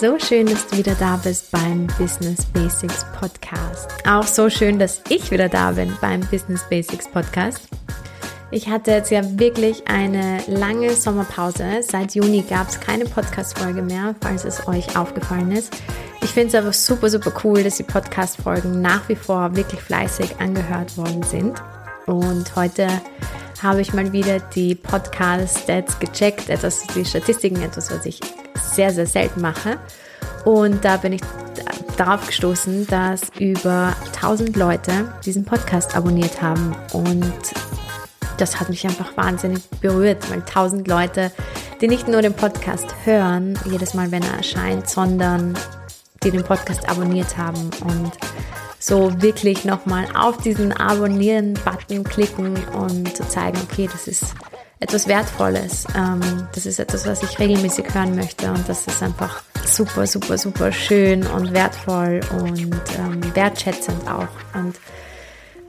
So schön, dass du wieder da bist beim Business Basics Podcast. Auch so schön, dass ich wieder da bin beim Business Basics Podcast. Ich hatte jetzt ja wirklich eine lange Sommerpause. Seit Juni gab es keine Podcast-Folge mehr, falls es euch aufgefallen ist. Ich finde es aber super, super cool, dass die Podcast-Folgen nach wie vor wirklich fleißig angehört worden sind. Und heute habe ich mal wieder die Podcast-Stats gecheckt, etwas, die Statistiken, etwas, was ich sehr, sehr selten mache. Und da bin ich darauf gestoßen, dass über 1000 Leute diesen Podcast abonniert haben. Und das hat mich einfach wahnsinnig berührt, weil 1000 Leute, die nicht nur den Podcast hören, jedes Mal, wenn er erscheint, sondern die den Podcast abonniert haben und so wirklich nochmal auf diesen Abonnieren-Button klicken und zu zeigen, okay, das ist etwas Wertvolles. Ähm, das ist etwas, was ich regelmäßig hören möchte und das ist einfach super, super, super schön und wertvoll und ähm, wertschätzend auch. Und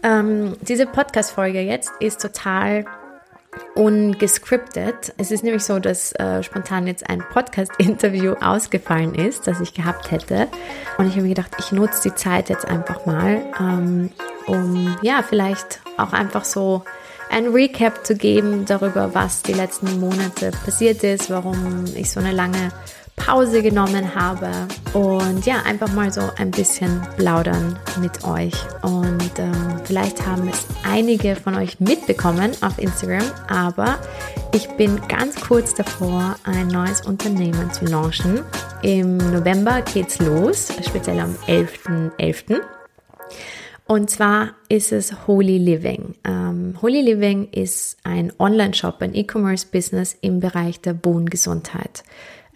ähm, diese Podcast-Folge jetzt ist total ungescriptet. Es ist nämlich so, dass äh, spontan jetzt ein Podcast-Interview ausgefallen ist, das ich gehabt hätte. Und ich habe mir gedacht, ich nutze die Zeit jetzt einfach mal, ähm, um ja, vielleicht auch einfach so ein Recap zu geben darüber, was die letzten Monate passiert ist, warum ich so eine lange Pause genommen habe und ja, einfach mal so ein bisschen plaudern mit euch. Und ähm, vielleicht haben es einige von euch mitbekommen auf Instagram, aber ich bin ganz kurz davor, ein neues Unternehmen zu launchen. Im November geht's los, speziell am 11.11. .11. Und zwar ist es Holy Living. Ähm, Holy Living ist ein Online-Shop, ein E-Commerce-Business im Bereich der Wohngesundheit.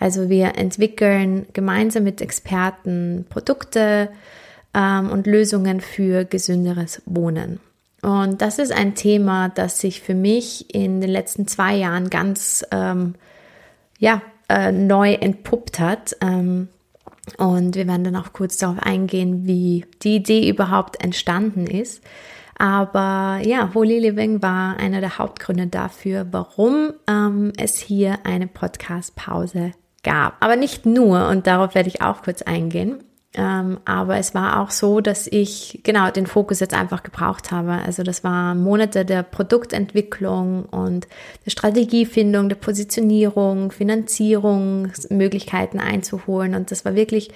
Also wir entwickeln gemeinsam mit Experten Produkte ähm, und Lösungen für gesünderes Wohnen. Und das ist ein Thema, das sich für mich in den letzten zwei Jahren ganz ähm, ja, äh, neu entpuppt hat. Ähm, und wir werden dann auch kurz darauf eingehen, wie die Idee überhaupt entstanden ist. Aber ja, Holy Living war einer der Hauptgründe dafür, warum ähm, es hier eine Podcast-Pause gab. Aber nicht nur, und darauf werde ich auch kurz eingehen. Ähm, aber es war auch so, dass ich genau den Fokus jetzt einfach gebraucht habe. Also das waren Monate der Produktentwicklung und der Strategiefindung, der Positionierung, Finanzierungsmöglichkeiten einzuholen. Und das war wirklich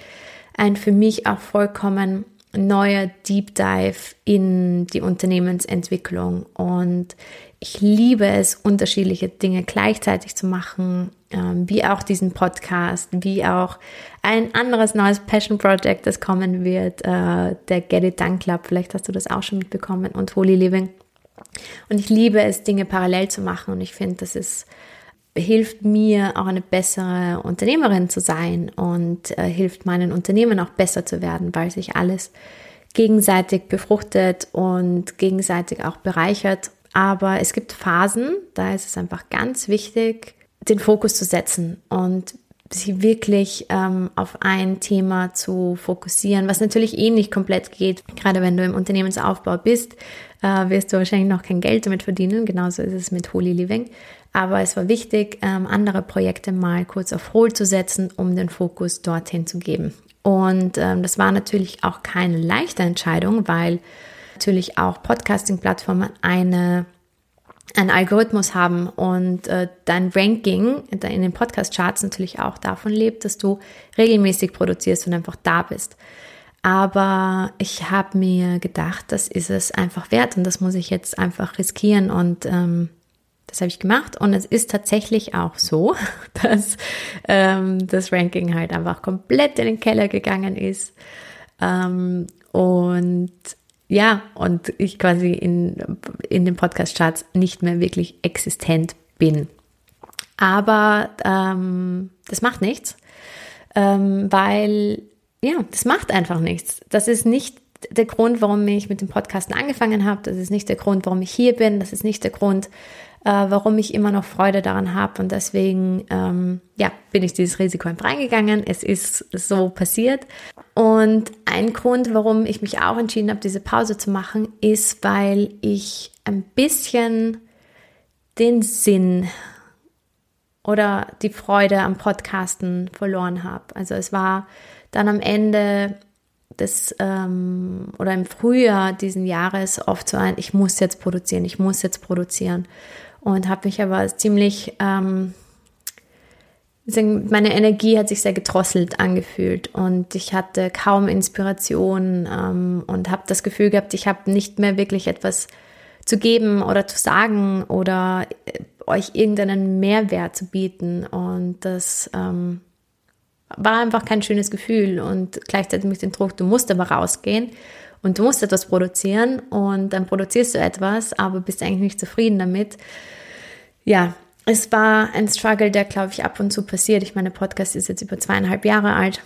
ein für mich auch vollkommen neuer Deep Dive in die Unternehmensentwicklung. Und ich liebe es, unterschiedliche Dinge gleichzeitig zu machen, wie auch diesen Podcast, wie auch ein anderes neues Passion Project, das kommen wird, äh, der Get It Done Club. Vielleicht hast du das auch schon mitbekommen und Holy Living. Und ich liebe es, Dinge parallel zu machen und ich finde, das ist hilft mir auch eine bessere Unternehmerin zu sein und äh, hilft meinen Unternehmen auch besser zu werden, weil sich alles gegenseitig befruchtet und gegenseitig auch bereichert. Aber es gibt Phasen, da ist es einfach ganz wichtig, den Fokus zu setzen und sich wirklich ähm, auf ein Thema zu fokussieren, was natürlich eh nicht komplett geht. Gerade wenn du im Unternehmensaufbau bist, äh, wirst du wahrscheinlich noch kein Geld damit verdienen. Genauso ist es mit Holy Living. Aber es war wichtig, ähm, andere Projekte mal kurz auf Hold zu setzen, um den Fokus dorthin zu geben. Und ähm, das war natürlich auch keine leichte Entscheidung, weil natürlich auch Podcasting-Plattformen eine einen Algorithmus haben und äh, dein Ranking in den Podcast-Charts natürlich auch davon lebt, dass du regelmäßig produzierst und einfach da bist. Aber ich habe mir gedacht, das ist es einfach wert und das muss ich jetzt einfach riskieren und ähm, das habe ich gemacht und es ist tatsächlich auch so, dass ähm, das Ranking halt einfach komplett in den Keller gegangen ist. Ähm, und ja, und ich quasi in, in den Podcast-Charts nicht mehr wirklich existent bin. Aber ähm, das macht nichts, ähm, weil, ja, das macht einfach nichts. Das ist nicht der Grund, warum ich mit dem Podcasten angefangen habe. Das ist nicht der Grund, warum ich hier bin. Das ist nicht der Grund, warum ich immer noch Freude daran habe. Und deswegen, ähm, ja, bin ich dieses Risiko einfach eingegangen. Es ist so passiert. Und ein Grund, warum ich mich auch entschieden habe, diese Pause zu machen, ist, weil ich ein bisschen den Sinn oder die Freude am Podcasten verloren habe. Also es war dann am Ende des ähm, oder im Frühjahr diesen Jahres oft so ein, ich muss jetzt produzieren, ich muss jetzt produzieren und habe mich aber ziemlich ähm, meine Energie hat sich sehr gedrosselt angefühlt und ich hatte kaum Inspiration ähm, und habe das Gefühl gehabt, ich habe nicht mehr wirklich etwas zu geben oder zu sagen oder äh, euch irgendeinen Mehrwert zu bieten und das ähm, war einfach kein schönes Gefühl und gleichzeitig mit dem Druck, du musst aber rausgehen und du musst etwas produzieren und dann produzierst du etwas, aber bist eigentlich nicht zufrieden damit. Ja, es war ein Struggle, der, glaube ich, ab und zu passiert. Ich meine, Podcast ist jetzt über zweieinhalb Jahre alt.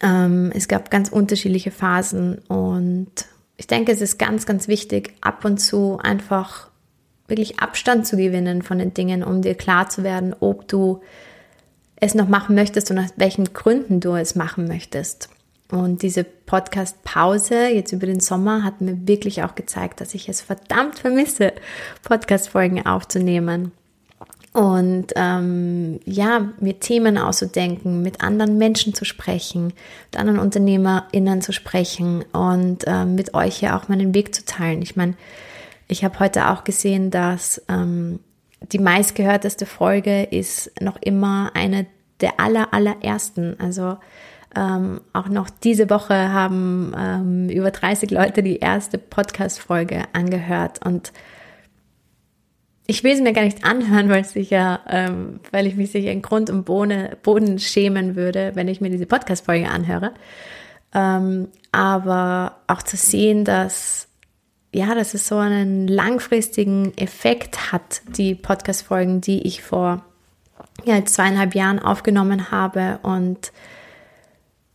Ähm, es gab ganz unterschiedliche Phasen und ich denke, es ist ganz, ganz wichtig, ab und zu einfach wirklich Abstand zu gewinnen von den Dingen, um dir klar zu werden, ob du es noch machen möchtest und aus welchen Gründen du es machen möchtest. Und diese Podcast-Pause jetzt über den Sommer hat mir wirklich auch gezeigt, dass ich es verdammt vermisse, Podcast-Folgen aufzunehmen. Und ähm, ja, mir Themen auszudenken, mit anderen Menschen zu sprechen, mit anderen UnternehmerInnen zu sprechen und ähm, mit euch ja auch meinen Weg zu teilen. Ich meine, ich habe heute auch gesehen, dass ähm, die meistgehörteste Folge ist noch immer eine der aller, allerersten. Also ähm, auch noch diese Woche haben ähm, über 30 Leute die erste Podcast-Folge angehört und ich will es mir gar nicht anhören, weil, sicher, ähm, weil ich mich sicher in Grund und Boden, Boden schämen würde, wenn ich mir diese Podcast-Folge anhöre. Ähm, aber auch zu sehen, dass ja, dass es so einen langfristigen Effekt hat, die Podcast-Folgen, die ich vor ja, zweieinhalb Jahren aufgenommen habe. Und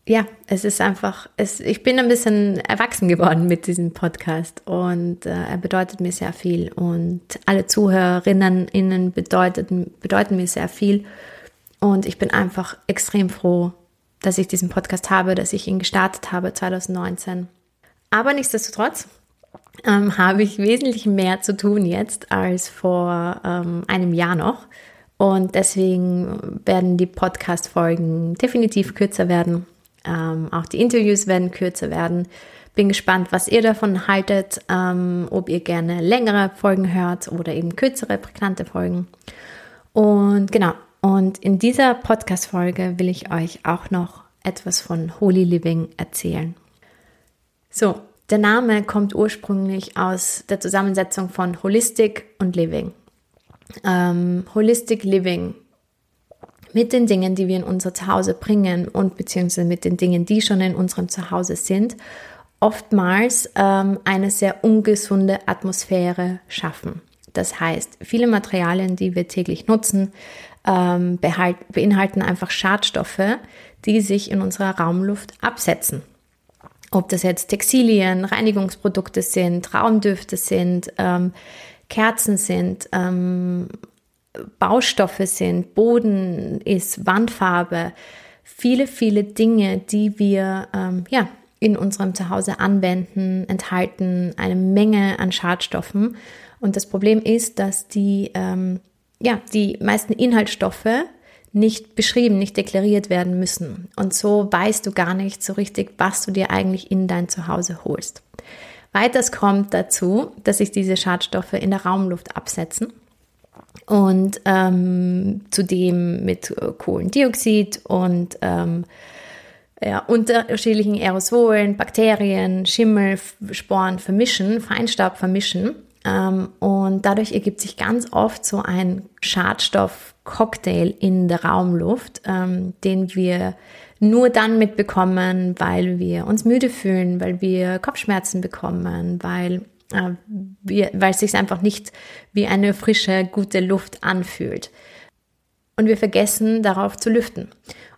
ja, es ist einfach, es, ich bin ein bisschen erwachsen geworden mit diesem Podcast und äh, er bedeutet mir sehr viel. Und alle Zuhörerinnen innen bedeuten, bedeuten mir sehr viel. Und ich bin einfach extrem froh, dass ich diesen Podcast habe, dass ich ihn gestartet habe 2019. Aber nichtsdestotrotz, ähm, habe ich wesentlich mehr zu tun jetzt als vor ähm, einem Jahr noch. Und deswegen werden die Podcast-Folgen definitiv kürzer werden. Ähm, auch die Interviews werden kürzer werden. Bin gespannt, was ihr davon haltet, ähm, ob ihr gerne längere Folgen hört oder eben kürzere, prägnante Folgen. Und genau, und in dieser Podcast-Folge will ich euch auch noch etwas von Holy Living erzählen. So, der Name kommt ursprünglich aus der Zusammensetzung von Holistic und Living. Ähm, Holistic Living mit den Dingen, die wir in unser Zuhause bringen und beziehungsweise mit den Dingen, die schon in unserem Zuhause sind, oftmals ähm, eine sehr ungesunde Atmosphäre schaffen. Das heißt, viele Materialien, die wir täglich nutzen, ähm, beinhalten einfach Schadstoffe, die sich in unserer Raumluft absetzen ob das jetzt Textilien, Reinigungsprodukte sind, Raumdüfte sind, ähm, Kerzen sind, ähm, Baustoffe sind, Boden ist, Wandfarbe, viele, viele Dinge, die wir ähm, ja, in unserem Zuhause anwenden, enthalten eine Menge an Schadstoffen. Und das Problem ist, dass die, ähm, ja, die meisten Inhaltsstoffe nicht beschrieben, nicht deklariert werden müssen. Und so weißt du gar nicht so richtig, was du dir eigentlich in dein Zuhause holst. Weiters kommt dazu, dass sich diese Schadstoffe in der Raumluft absetzen und ähm, zudem mit Kohlendioxid und ähm, ja, unterschiedlichen Aerosolen, Bakterien, Schimmel, Sporen vermischen, Feinstaub vermischen. Ähm, und dadurch ergibt sich ganz oft so ein Schadstoff-Cocktail in der Raumluft, ähm, den wir nur dann mitbekommen, weil wir uns müde fühlen, weil wir Kopfschmerzen bekommen, weil, äh, weil es sich einfach nicht wie eine frische, gute Luft anfühlt. Und wir vergessen darauf zu lüften.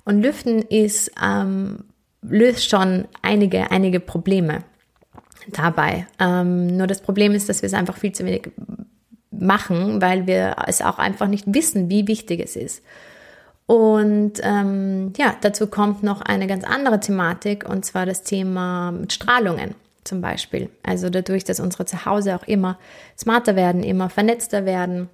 Und lüften ist, ähm, löst schon einige, einige Probleme dabei. Ähm, nur das Problem ist, dass wir es einfach viel zu wenig machen, weil wir es auch einfach nicht wissen, wie wichtig es ist. Und ähm, ja, dazu kommt noch eine ganz andere Thematik, und zwar das Thema Strahlungen zum Beispiel. Also dadurch, dass unsere Zuhause auch immer smarter werden, immer vernetzter werden,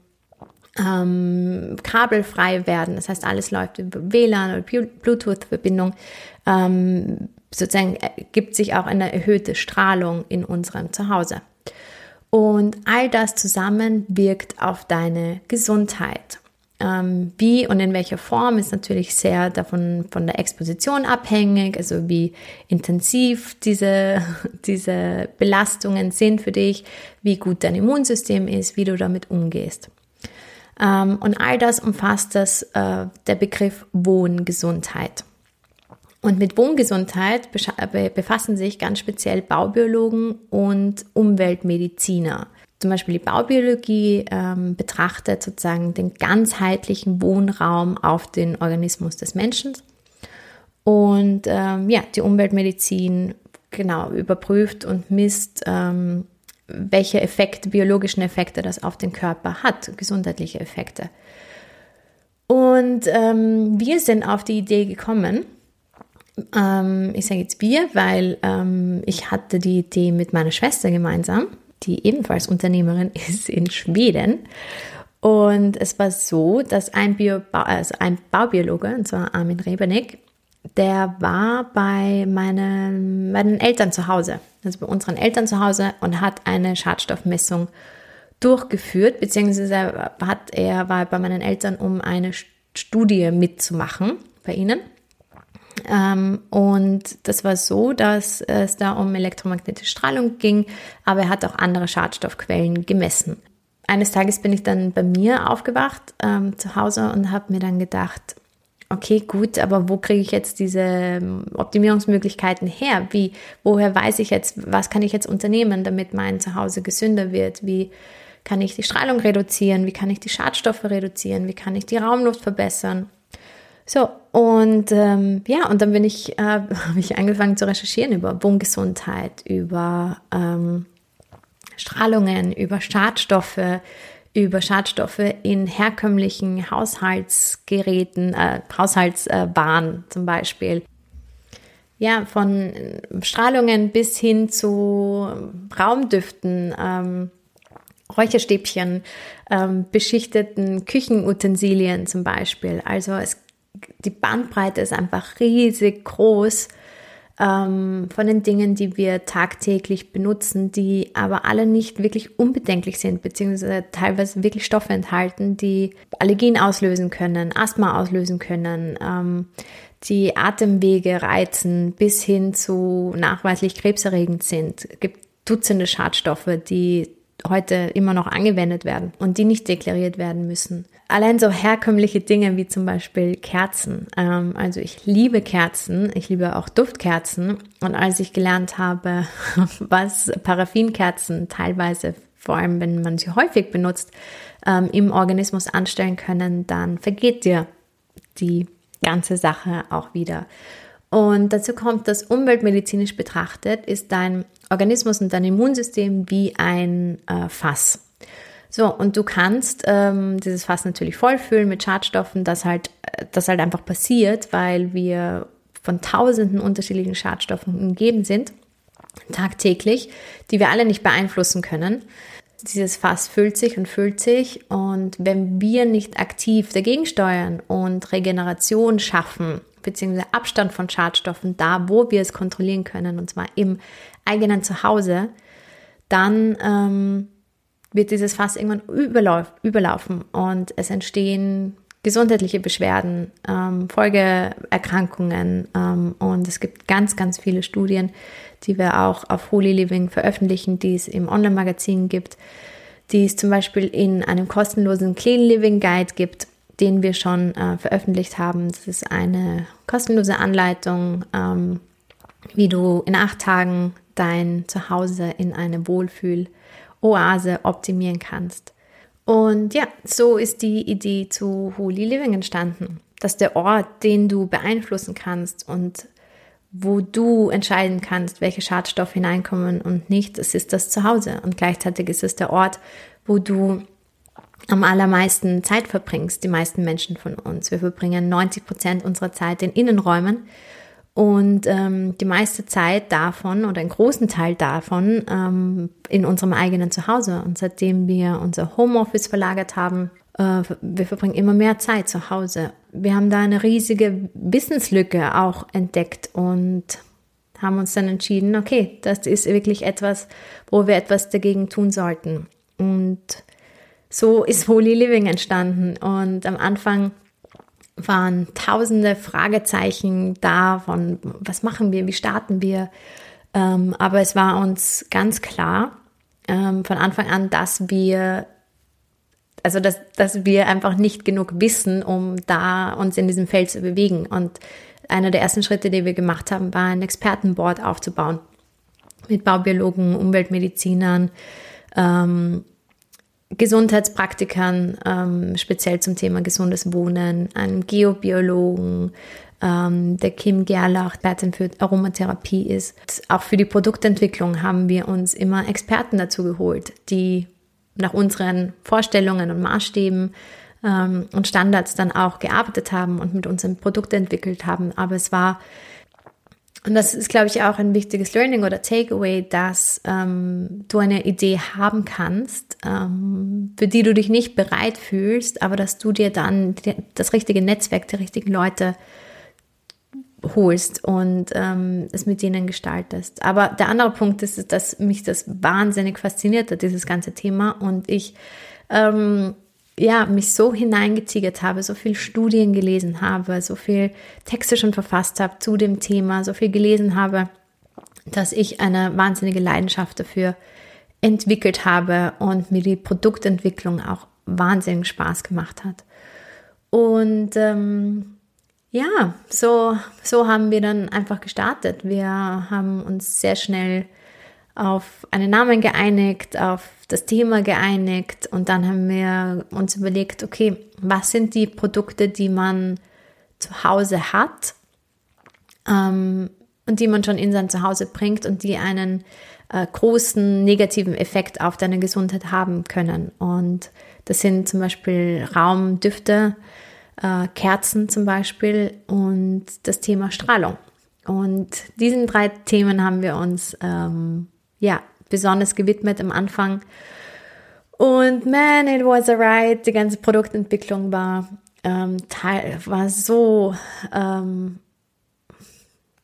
ähm, kabelfrei werden. Das heißt, alles läuft über WLAN oder Bluetooth-Verbindung. Ähm, sozusagen gibt sich auch eine erhöhte Strahlung in unserem Zuhause. Und all das zusammen wirkt auf deine Gesundheit. Ähm, wie und in welcher Form ist natürlich sehr davon von der Exposition abhängig, also wie intensiv diese, diese Belastungen sind für dich, wie gut dein Immunsystem ist, wie du damit umgehst. Ähm, und all das umfasst das, äh, der Begriff Wohngesundheit. Und mit Wohngesundheit befassen sich ganz speziell Baubiologen und Umweltmediziner. Zum Beispiel die Baubiologie ähm, betrachtet sozusagen den ganzheitlichen Wohnraum auf den Organismus des Menschen. Und ähm, ja, die Umweltmedizin genau überprüft und misst ähm, welche Effekte, biologischen Effekte das auf den Körper hat, gesundheitliche Effekte. Und ähm, wir sind auf die Idee gekommen, ähm, ich sage jetzt wir, weil ähm, ich hatte die Idee mit meiner Schwester gemeinsam, die ebenfalls Unternehmerin ist in Schweden. Und es war so, dass ein, Bio, also ein Baubiologe, und zwar Armin Rebernick, der war bei meinen, meinen Eltern zu Hause, also bei unseren Eltern zu Hause und hat eine Schadstoffmessung durchgeführt, beziehungsweise hat er, war bei meinen Eltern, um eine Studie mitzumachen bei ihnen. Ähm, und das war so, dass es da um elektromagnetische Strahlung ging, aber er hat auch andere Schadstoffquellen gemessen. Eines Tages bin ich dann bei mir aufgewacht ähm, zu Hause und habe mir dann gedacht, okay, gut, aber wo kriege ich jetzt diese ähm, Optimierungsmöglichkeiten her? Wie, woher weiß ich jetzt, was kann ich jetzt unternehmen, damit mein Zuhause gesünder wird? Wie kann ich die Strahlung reduzieren? Wie kann ich die Schadstoffe reduzieren? Wie kann ich die Raumluft verbessern? So, und ähm, ja, und dann bin ich, äh, habe ich angefangen zu recherchieren über Wohngesundheit, über ähm, Strahlungen, über Schadstoffe, über Schadstoffe in herkömmlichen Haushaltsgeräten, äh, Haushaltswaren zum Beispiel. Ja, von Strahlungen bis hin zu Raumdüften, ähm, Räucherstäbchen, ähm, beschichteten Küchenutensilien zum Beispiel. Also es, die Bandbreite ist einfach riesig groß ähm, von den Dingen, die wir tagtäglich benutzen, die aber alle nicht wirklich unbedenklich sind, beziehungsweise teilweise wirklich Stoffe enthalten, die Allergien auslösen können, Asthma auslösen können, ähm, die Atemwege reizen, bis hin zu nachweislich krebserregend sind. Es gibt Dutzende Schadstoffe, die heute immer noch angewendet werden und die nicht deklariert werden müssen allein so herkömmliche Dinge wie zum Beispiel Kerzen. Ähm, also ich liebe Kerzen, ich liebe auch Duftkerzen. Und als ich gelernt habe, was Paraffinkerzen teilweise, vor allem wenn man sie häufig benutzt, ähm, im Organismus anstellen können, dann vergeht dir die ganze Sache auch wieder. Und dazu kommt, dass umweltmedizinisch betrachtet ist dein Organismus und dein Immunsystem wie ein äh, Fass. So, und du kannst ähm, dieses Fass natürlich vollfüllen mit Schadstoffen, das halt, das halt einfach passiert, weil wir von tausenden unterschiedlichen Schadstoffen umgeben sind, tagtäglich, die wir alle nicht beeinflussen können. Dieses Fass füllt sich und füllt sich und wenn wir nicht aktiv dagegen steuern und Regeneration schaffen, beziehungsweise Abstand von Schadstoffen da, wo wir es kontrollieren können, und zwar im eigenen Zuhause, dann ähm, wird dieses Fass irgendwann überlauf, überlaufen und es entstehen gesundheitliche Beschwerden, ähm, Folgeerkrankungen ähm, und es gibt ganz, ganz viele Studien, die wir auch auf Holy Living veröffentlichen, die es im Online-Magazin gibt, die es zum Beispiel in einem kostenlosen Clean Living Guide gibt, den wir schon äh, veröffentlicht haben. Das ist eine kostenlose Anleitung, ähm, wie du in acht Tagen dein Zuhause in eine Wohlfühl- Oase optimieren kannst. Und ja, so ist die Idee zu Holy Living entstanden, dass der Ort, den du beeinflussen kannst und wo du entscheiden kannst, welche Schadstoffe hineinkommen und nicht, das ist das Zuhause. Und gleichzeitig ist es der Ort, wo du am allermeisten Zeit verbringst, die meisten Menschen von uns. Wir verbringen 90 Prozent unserer Zeit in Innenräumen und ähm, die meiste Zeit davon oder einen großen Teil davon ähm, in unserem eigenen Zuhause. Und seitdem wir unser Homeoffice verlagert haben, äh, wir verbringen immer mehr Zeit zu Hause. Wir haben da eine riesige Wissenslücke auch entdeckt und haben uns dann entschieden, okay, das ist wirklich etwas, wo wir etwas dagegen tun sollten. Und so ist Holy Living entstanden. Und am Anfang waren tausende Fragezeichen da von, was machen wir, wie starten wir. Ähm, aber es war uns ganz klar ähm, von Anfang an, dass wir, also dass, dass wir einfach nicht genug wissen, um da uns in diesem Feld zu bewegen. Und einer der ersten Schritte, die wir gemacht haben, war ein Expertenboard aufzubauen mit Baubiologen, Umweltmedizinern, ähm, Gesundheitspraktikern, ähm, speziell zum Thema gesundes Wohnen, einem Geobiologen, ähm, der Kim Gerlach, Expertin für Aromatherapie ist. Auch für die Produktentwicklung haben wir uns immer Experten dazu geholt, die nach unseren Vorstellungen und Maßstäben ähm, und Standards dann auch gearbeitet haben und mit uns ein Produkt entwickelt haben. Aber es war und das ist, glaube ich, auch ein wichtiges Learning oder Takeaway, dass ähm, du eine Idee haben kannst, ähm, für die du dich nicht bereit fühlst, aber dass du dir dann das richtige Netzwerk, die richtigen Leute holst und ähm, es mit ihnen gestaltest. Aber der andere Punkt ist, dass mich das wahnsinnig fasziniert hat, dieses ganze Thema. Und ich ähm, ja, mich so hineingetigert habe, so viel Studien gelesen habe, so viel Texte schon verfasst habe zu dem Thema, so viel gelesen habe, dass ich eine wahnsinnige Leidenschaft dafür entwickelt habe und mir die Produktentwicklung auch wahnsinnig Spaß gemacht hat. Und ähm, ja, so, so haben wir dann einfach gestartet. Wir haben uns sehr schnell auf einen Namen geeinigt, auf das Thema geeinigt und dann haben wir uns überlegt, okay, was sind die Produkte, die man zu Hause hat ähm, und die man schon in sein Zuhause bringt und die einen äh, großen negativen Effekt auf deine Gesundheit haben können. Und das sind zum Beispiel Raumdüfte, äh, Kerzen zum Beispiel und das Thema Strahlung. Und diesen drei Themen haben wir uns ähm, ja, besonders gewidmet am Anfang. Und man, it was a ride. Die ganze Produktentwicklung war, ähm, teil, war so ähm,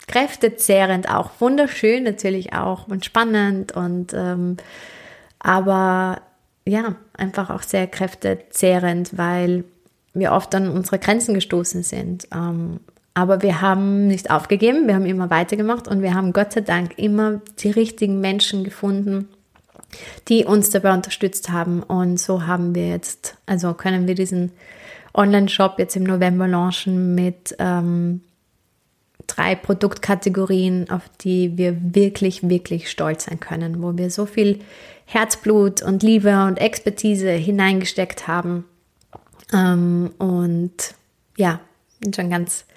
kräftezehrend, auch wunderschön natürlich auch und spannend und ähm, aber ja, einfach auch sehr kräftezehrend, weil wir oft an unsere Grenzen gestoßen sind. Ähm, aber wir haben nicht aufgegeben, wir haben immer weitergemacht und wir haben Gott sei Dank immer die richtigen Menschen gefunden, die uns dabei unterstützt haben. Und so haben wir jetzt, also können wir diesen Online-Shop jetzt im November launchen mit ähm, drei Produktkategorien, auf die wir wirklich, wirklich stolz sein können, wo wir so viel Herzblut und Liebe und Expertise hineingesteckt haben. Ähm, und ja, schon ganz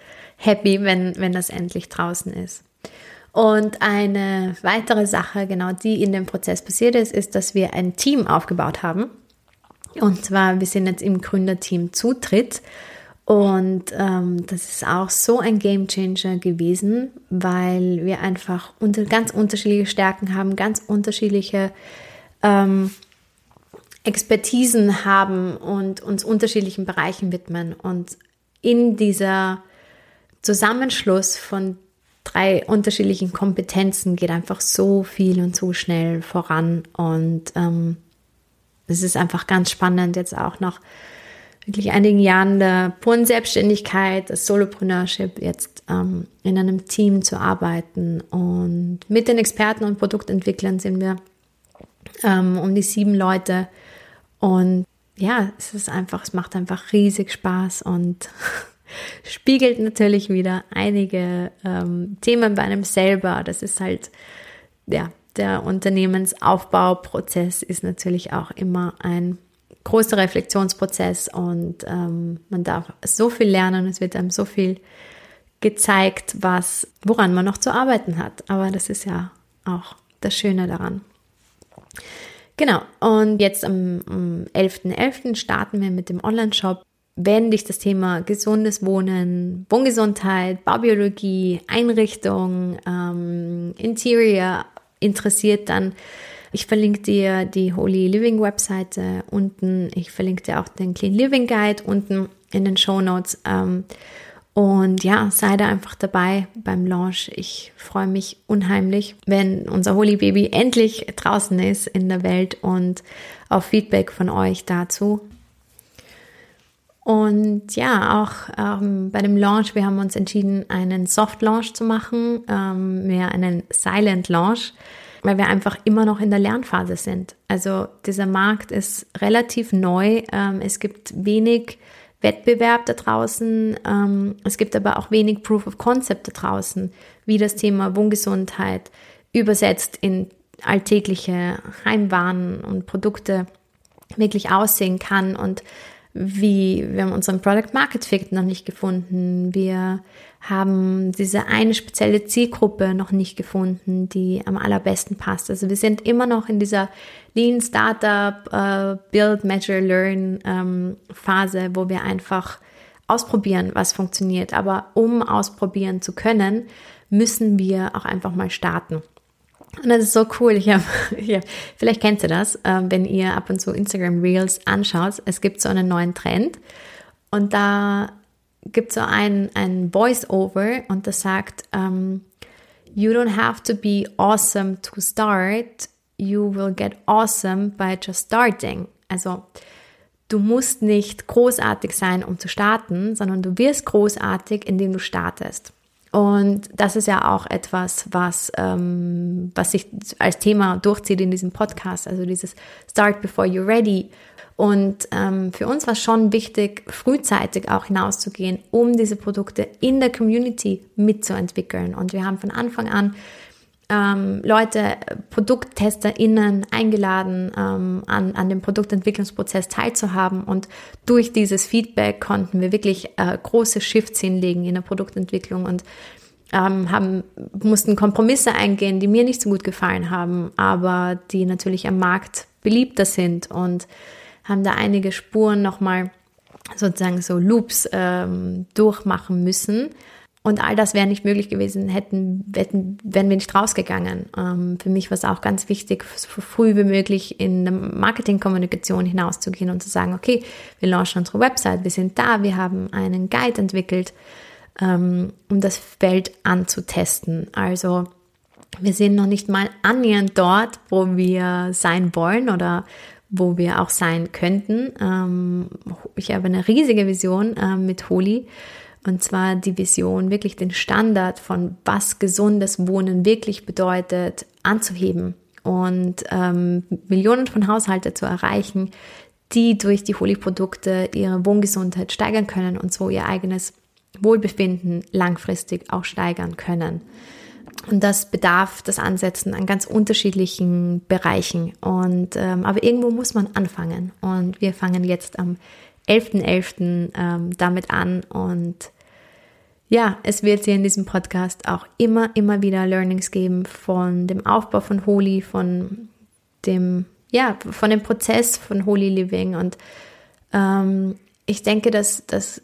happy, wenn, wenn das endlich draußen ist. Und eine weitere Sache, genau die in dem Prozess passiert ist, ist, dass wir ein Team aufgebaut haben. Und zwar, wir sind jetzt im Gründerteam Zutritt. Und ähm, das ist auch so ein Game Changer gewesen, weil wir einfach unter, ganz unterschiedliche Stärken haben, ganz unterschiedliche ähm, Expertisen haben und uns unterschiedlichen Bereichen widmen. Und in dieser Zusammenschluss von drei unterschiedlichen Kompetenzen geht einfach so viel und so schnell voran. Und ähm, es ist einfach ganz spannend, jetzt auch nach wirklich einigen Jahren der puren Selbstständigkeit, das Solopreneurship, jetzt ähm, in einem Team zu arbeiten. Und mit den Experten und Produktentwicklern sind wir ähm, um die sieben Leute. Und ja, es ist einfach, es macht einfach riesig Spaß und spiegelt natürlich wieder einige ähm, Themen bei einem selber. Das ist halt, ja, der Unternehmensaufbauprozess ist natürlich auch immer ein großer Reflexionsprozess und ähm, man darf so viel lernen, es wird einem so viel gezeigt, was, woran man noch zu arbeiten hat. Aber das ist ja auch das Schöne daran. Genau, und jetzt am, am 11.11. .11. starten wir mit dem Online-Shop. Wenn dich das Thema gesundes Wohnen, Wohngesundheit, Baubiologie, Einrichtung, ähm, Interior interessiert, dann ich verlinke dir die Holy Living Webseite unten. Ich verlinke dir auch den Clean Living Guide unten in den Show Notes. Ähm, und ja, sei da einfach dabei beim Launch. Ich freue mich unheimlich, wenn unser Holy Baby endlich draußen ist in der Welt und auf Feedback von euch dazu. Und ja, auch ähm, bei dem Launch, wir haben uns entschieden, einen Soft Launch zu machen, ähm, mehr einen Silent Launch, weil wir einfach immer noch in der Lernphase sind. Also dieser Markt ist relativ neu. Ähm, es gibt wenig Wettbewerb da draußen. Ähm, es gibt aber auch wenig Proof of Concept da draußen, wie das Thema Wohngesundheit übersetzt in alltägliche Heimwaren und Produkte wirklich aussehen kann und wie wir haben unseren Product Market Fit noch nicht gefunden. Wir haben diese eine spezielle Zielgruppe noch nicht gefunden, die am allerbesten passt. Also wir sind immer noch in dieser Lean Startup uh, Build, Measure, Learn ähm, Phase, wo wir einfach ausprobieren, was funktioniert. Aber um ausprobieren zu können, müssen wir auch einfach mal starten. Und das ist so cool. Ich habe, ja, vielleicht kennt ihr das, äh, wenn ihr ab und zu Instagram Reels anschaut. Es gibt so einen neuen Trend und da gibt es so ein, ein Voice-Over und das sagt, um, ähm, You don't have to be awesome to start. You will get awesome by just starting. Also, du musst nicht großartig sein, um zu starten, sondern du wirst großartig, indem du startest. Und das ist ja auch etwas, was, ähm, was sich als Thema durchzieht in diesem Podcast, also dieses Start before you're ready. Und ähm, für uns war es schon wichtig, frühzeitig auch hinauszugehen, um diese Produkte in der Community mitzuentwickeln. Und wir haben von Anfang an ähm, Leute, ProdukttesterInnen eingeladen, ähm, an, an dem Produktentwicklungsprozess teilzuhaben. Und durch dieses Feedback konnten wir wirklich äh, große Shifts hinlegen in der Produktentwicklung und ähm, haben, mussten Kompromisse eingehen, die mir nicht so gut gefallen haben, aber die natürlich am Markt beliebter sind und haben da einige Spuren nochmal sozusagen so Loops ähm, durchmachen müssen. Und all das wäre nicht möglich gewesen, hätten, hätten wären wir nicht rausgegangen. Ähm, für mich war es auch ganz wichtig, so früh wie möglich in der Marketingkommunikation hinauszugehen und zu sagen, okay, wir launchen unsere Website, wir sind da, wir haben einen Guide entwickelt, ähm, um das Feld anzutesten. Also wir sind noch nicht mal annähernd dort, wo wir sein wollen oder wo wir auch sein könnten. Ähm, ich habe eine riesige Vision äh, mit Holi und zwar die Vision, wirklich den Standard von was gesundes Wohnen wirklich bedeutet, anzuheben und ähm, Millionen von Haushalten zu erreichen, die durch die Holy-Produkte ihre Wohngesundheit steigern können und so ihr eigenes Wohlbefinden langfristig auch steigern können. Und das bedarf das Ansetzen an ganz unterschiedlichen Bereichen. Und ähm, aber irgendwo muss man anfangen. Und wir fangen jetzt am 11.11. .11., ähm, damit an und ja, es wird hier in diesem Podcast auch immer, immer wieder Learnings geben von dem Aufbau von Holy, von dem, ja, von dem Prozess von Holy Living und ähm, ich denke, dass, dass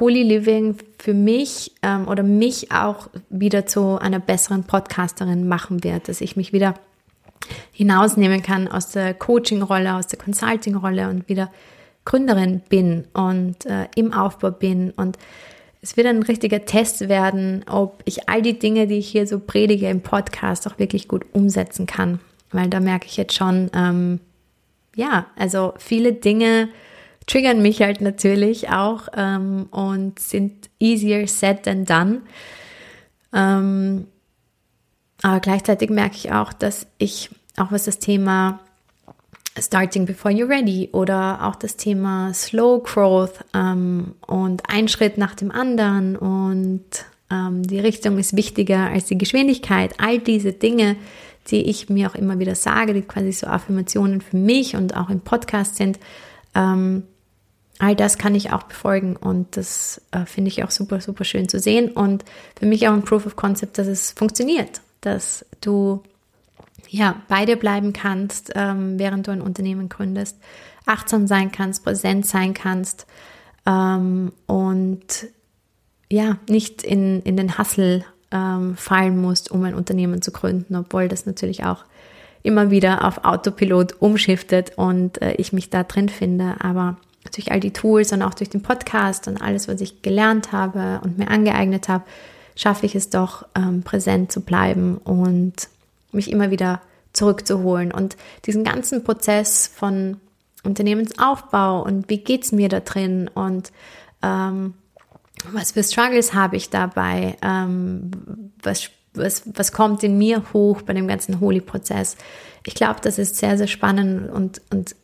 Holy Living für mich ähm, oder mich auch wieder zu einer besseren Podcasterin machen wird, dass ich mich wieder hinausnehmen kann aus der Coaching-Rolle, aus der Consulting-Rolle und wieder Gründerin bin und äh, im Aufbau bin. Und es wird ein richtiger Test werden, ob ich all die Dinge, die ich hier so predige im Podcast, auch wirklich gut umsetzen kann. Weil da merke ich jetzt schon, ähm, ja, also viele Dinge triggern mich halt natürlich auch ähm, und sind easier said than done. Ähm, aber gleichzeitig merke ich auch, dass ich, auch was das Thema Starting Before You're Ready oder auch das Thema Slow Growth ähm, und ein Schritt nach dem anderen und ähm, die Richtung ist wichtiger als die Geschwindigkeit. All diese Dinge, die ich mir auch immer wieder sage, die quasi so Affirmationen für mich und auch im Podcast sind, ähm, all das kann ich auch befolgen und das äh, finde ich auch super, super schön zu sehen und für mich auch ein Proof of Concept, dass es funktioniert, dass du ja, bei dir bleiben kannst, ähm, während du ein Unternehmen gründest, achtsam sein kannst, präsent sein kannst ähm, und ja, nicht in, in den Hassel ähm, fallen musst, um ein Unternehmen zu gründen, obwohl das natürlich auch immer wieder auf Autopilot umschiftet und äh, ich mich da drin finde. Aber durch all die Tools und auch durch den Podcast und alles, was ich gelernt habe und mir angeeignet habe, schaffe ich es doch, ähm, präsent zu bleiben und mich immer wieder zurückzuholen. Und diesen ganzen Prozess von Unternehmensaufbau und wie geht es mir da drin und ähm, was für Struggles habe ich dabei, ähm, was, was, was kommt in mir hoch bei dem ganzen Holy-Prozess. Ich glaube, das ist sehr, sehr spannend und, und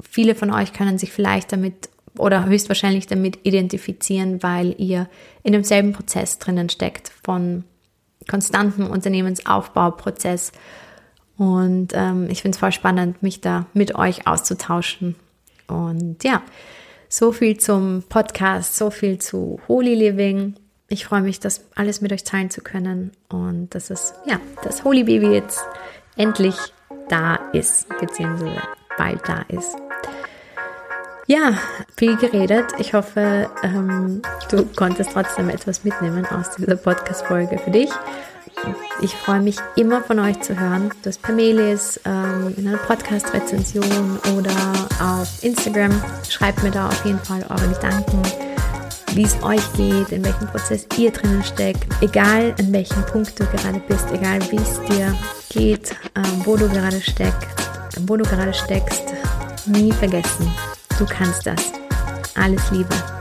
viele von euch können sich vielleicht damit oder höchstwahrscheinlich damit identifizieren, weil ihr in demselben Prozess drinnen steckt von konstantem Unternehmensaufbauprozess. Und ähm, ich finde es voll spannend, mich da mit euch auszutauschen. Und ja, so viel zum Podcast, so viel zu Holy Living. Ich freue mich, das alles mit euch teilen zu können und dass es, ja, das Holy Baby jetzt endlich da ist, beziehungsweise bald da ist. Ja, viel geredet. Ich hoffe, ähm, du konntest trotzdem etwas mitnehmen aus dieser Podcast-Folge für dich. Ich freue mich immer von euch zu hören. Das per Mail ist, ähm, in einer Podcast-Rezension oder auf Instagram. Schreibt mir da auf jeden Fall eure Gedanken, wie es euch geht, in welchem Prozess ihr drinnen steckt. Egal an welchem Punkt du gerade bist, egal wie es dir geht, ähm, wo du gerade steckst, wo du gerade steckst, nie vergessen Du kannst das. Alles Liebe.